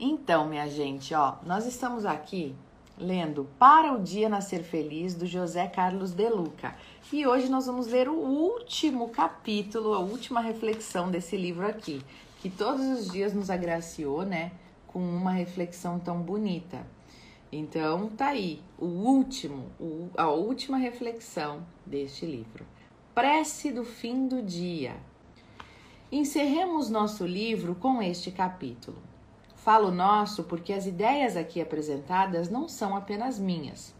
Então, minha gente, ó, nós estamos aqui lendo Para o Dia Nascer Feliz, do José Carlos De Luca. E hoje nós vamos ler o último capítulo, a última reflexão desse livro aqui, que todos os dias nos agraciou, né, com uma reflexão tão bonita. Então, tá aí, o último, a última reflexão deste livro. Prece do fim do dia. Encerremos nosso livro com este capítulo. Falo nosso porque as ideias aqui apresentadas não são apenas minhas.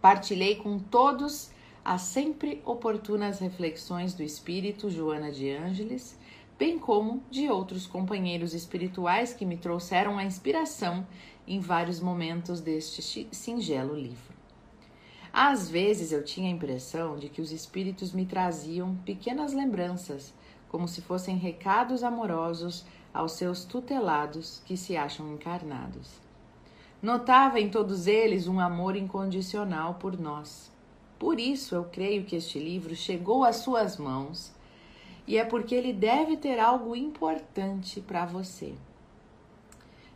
Partilhei com todos as sempre oportunas reflexões do espírito Joana de Ângeles, bem como de outros companheiros espirituais que me trouxeram a inspiração em vários momentos deste singelo livro. Às vezes eu tinha a impressão de que os espíritos me traziam pequenas lembranças, como se fossem recados amorosos aos seus tutelados que se acham encarnados. Notava em todos eles um amor incondicional por nós. Por isso eu creio que este livro chegou às suas mãos e é porque ele deve ter algo importante para você.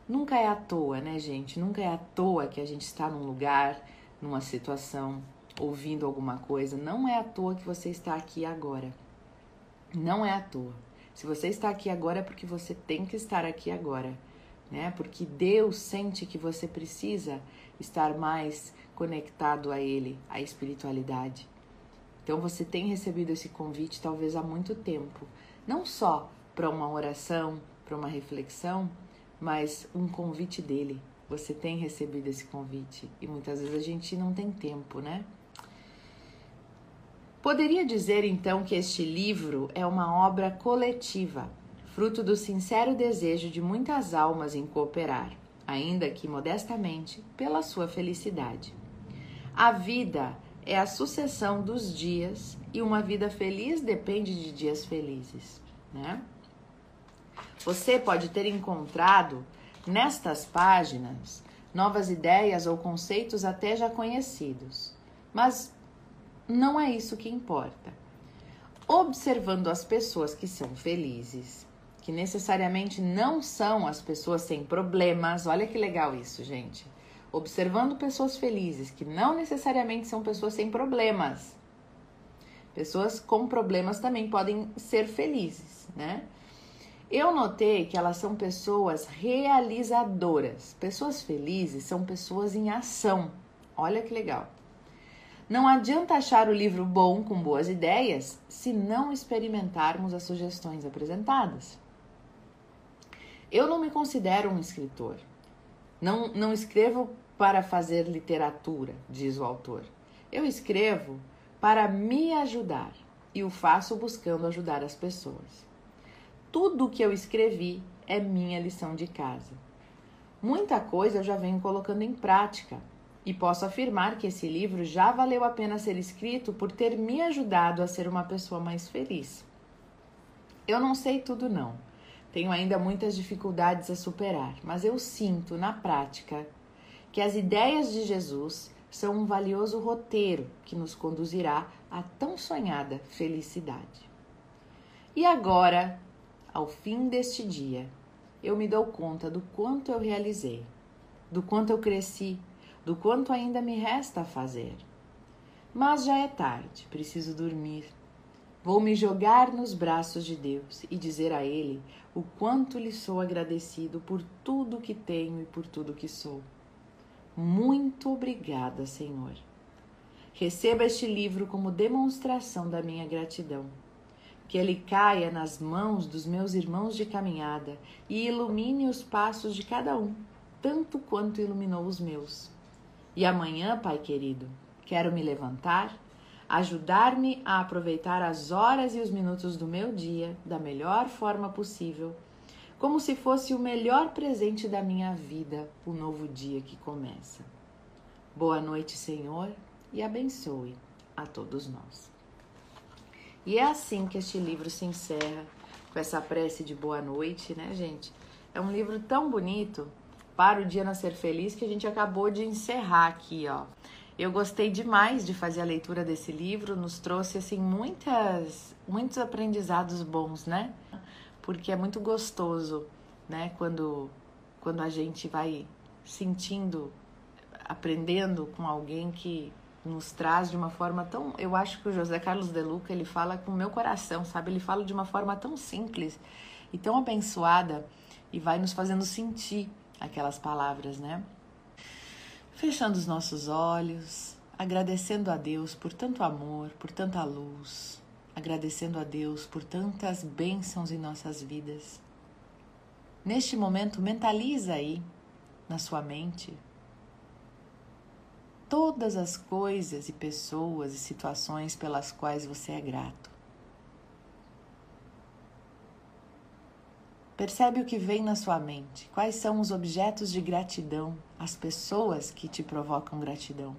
Nunca é à toa, né, gente? Nunca é à toa que a gente está num lugar, numa situação, ouvindo alguma coisa. Não é à toa que você está aqui agora. Não é à toa. Se você está aqui agora é porque você tem que estar aqui agora, né? Porque Deus sente que você precisa estar mais conectado a Ele, à espiritualidade. Então você tem recebido esse convite talvez há muito tempo, não só para uma oração, para uma reflexão, mas um convite dele. Você tem recebido esse convite e muitas vezes a gente não tem tempo, né? Poderia dizer então que este livro é uma obra coletiva, fruto do sincero desejo de muitas almas em cooperar, ainda que modestamente, pela sua felicidade. A vida é a sucessão dos dias e uma vida feliz depende de dias felizes, né? Você pode ter encontrado nestas páginas novas ideias ou conceitos até já conhecidos, mas não é isso que importa. Observando as pessoas que são felizes, que necessariamente não são as pessoas sem problemas, olha que legal isso, gente. Observando pessoas felizes, que não necessariamente são pessoas sem problemas. Pessoas com problemas também podem ser felizes, né? Eu notei que elas são pessoas realizadoras. Pessoas felizes são pessoas em ação. Olha que legal. Não adianta achar o livro bom com boas ideias se não experimentarmos as sugestões apresentadas. Eu não me considero um escritor. Não, não escrevo para fazer literatura, diz o autor. Eu escrevo para me ajudar e o faço buscando ajudar as pessoas. Tudo o que eu escrevi é minha lição de casa. Muita coisa eu já venho colocando em prática e posso afirmar que esse livro já valeu a pena ser escrito por ter me ajudado a ser uma pessoa mais feliz. Eu não sei tudo, não. Tenho ainda muitas dificuldades a superar, mas eu sinto na prática que as ideias de Jesus são um valioso roteiro que nos conduzirá à tão sonhada felicidade. E agora, ao fim deste dia, eu me dou conta do quanto eu realizei, do quanto eu cresci, do quanto ainda me resta a fazer. Mas já é tarde, preciso dormir. Vou me jogar nos braços de Deus e dizer a Ele o quanto lhe sou agradecido por tudo que tenho e por tudo que sou. Muito obrigada, Senhor. Receba este livro como demonstração da minha gratidão. Que ele caia nas mãos dos meus irmãos de caminhada e ilumine os passos de cada um, tanto quanto iluminou os meus. E amanhã, Pai querido, quero me levantar, ajudar-me a aproveitar as horas e os minutos do meu dia da melhor forma possível, como se fosse o melhor presente da minha vida, o novo dia que começa. Boa noite, Senhor, e abençoe a todos nós. E é assim que este livro se encerra, com essa prece de boa noite, né, gente? É um livro tão bonito para o Dia Nascer Feliz que a gente acabou de encerrar aqui, ó. Eu gostei demais de fazer a leitura desse livro, nos trouxe assim muitas muitos aprendizados bons, né? Porque é muito gostoso, né, quando quando a gente vai sentindo, aprendendo com alguém que nos traz de uma forma tão. Eu acho que o José Carlos De Luca ele fala com o meu coração, sabe? Ele fala de uma forma tão simples e tão abençoada e vai nos fazendo sentir aquelas palavras, né? Fechando os nossos olhos, agradecendo a Deus por tanto amor, por tanta luz, agradecendo a Deus por tantas bênçãos em nossas vidas. Neste momento, mentaliza aí na sua mente todas as coisas e pessoas e situações pelas quais você é grato. Percebe o que vem na sua mente. Quais são os objetos de gratidão, as pessoas que te provocam gratidão.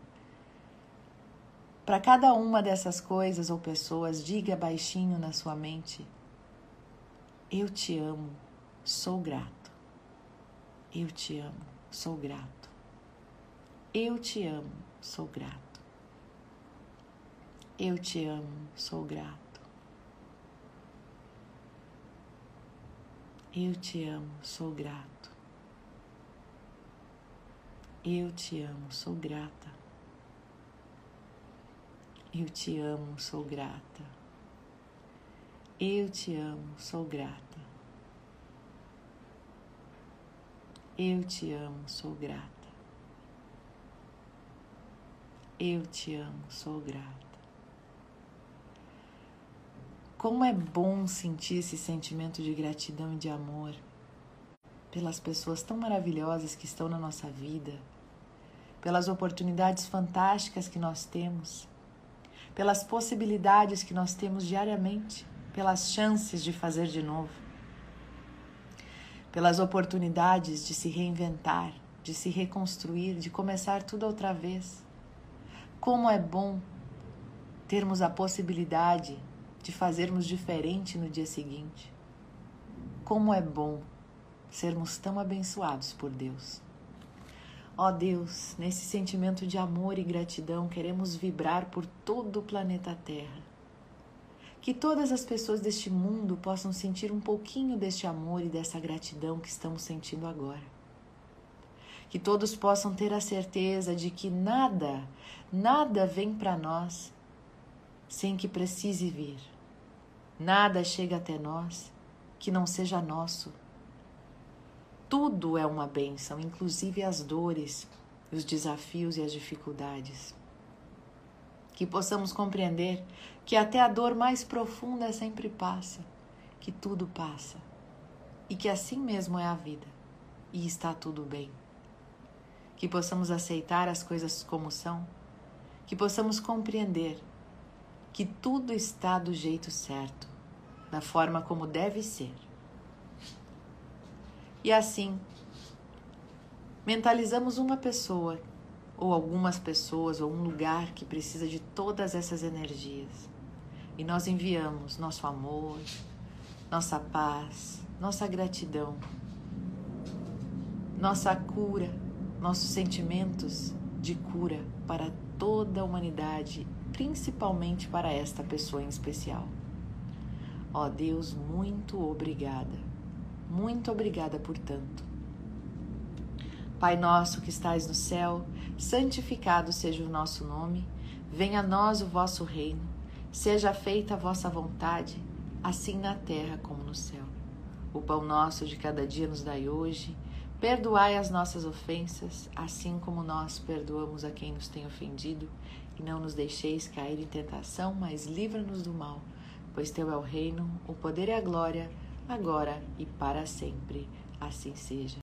Para cada uma dessas coisas ou pessoas, diga baixinho na sua mente: Eu te amo, sou grato. Eu te amo, sou grato. Eu te amo, sou grato. Eu te amo, sou grato. Eu te amo, sou grato. Eu te amo, sou grata. Eu te amo, sou grata. Eu te amo, sou grata. Eu te amo, sou grata. Eu te amo, sou grata. Como é bom sentir esse sentimento de gratidão e de amor pelas pessoas tão maravilhosas que estão na nossa vida, pelas oportunidades fantásticas que nós temos, pelas possibilidades que nós temos diariamente, pelas chances de fazer de novo, pelas oportunidades de se reinventar, de se reconstruir, de começar tudo outra vez. Como é bom termos a possibilidade de fazermos diferente no dia seguinte. Como é bom sermos tão abençoados por Deus. Ó Deus, nesse sentimento de amor e gratidão, queremos vibrar por todo o planeta Terra. Que todas as pessoas deste mundo possam sentir um pouquinho deste amor e dessa gratidão que estamos sentindo agora. Que todos possam ter a certeza de que nada, nada vem para nós sem que precise vir. Nada chega até nós que não seja nosso. Tudo é uma bênção, inclusive as dores, os desafios e as dificuldades. Que possamos compreender que até a dor mais profunda sempre passa, que tudo passa e que assim mesmo é a vida e está tudo bem. Que possamos aceitar as coisas como são, que possamos compreender que tudo está do jeito certo, da forma como deve ser. E assim, mentalizamos uma pessoa, ou algumas pessoas, ou um lugar que precisa de todas essas energias. E nós enviamos nosso amor, nossa paz, nossa gratidão, nossa cura, nossos sentimentos de cura para toda a humanidade principalmente para esta pessoa em especial. Ó oh Deus, muito obrigada. Muito obrigada por tanto. Pai nosso que estais no céu, santificado seja o nosso nome. Venha a nós o vosso reino. Seja feita a vossa vontade, assim na terra como no céu. O pão nosso de cada dia nos dai hoje. Perdoai as nossas ofensas, assim como nós perdoamos a quem nos tem ofendido e não nos deixeis cair em tentação, mas livra-nos do mal, pois teu é o reino, o poder e a glória, agora e para sempre. Assim seja.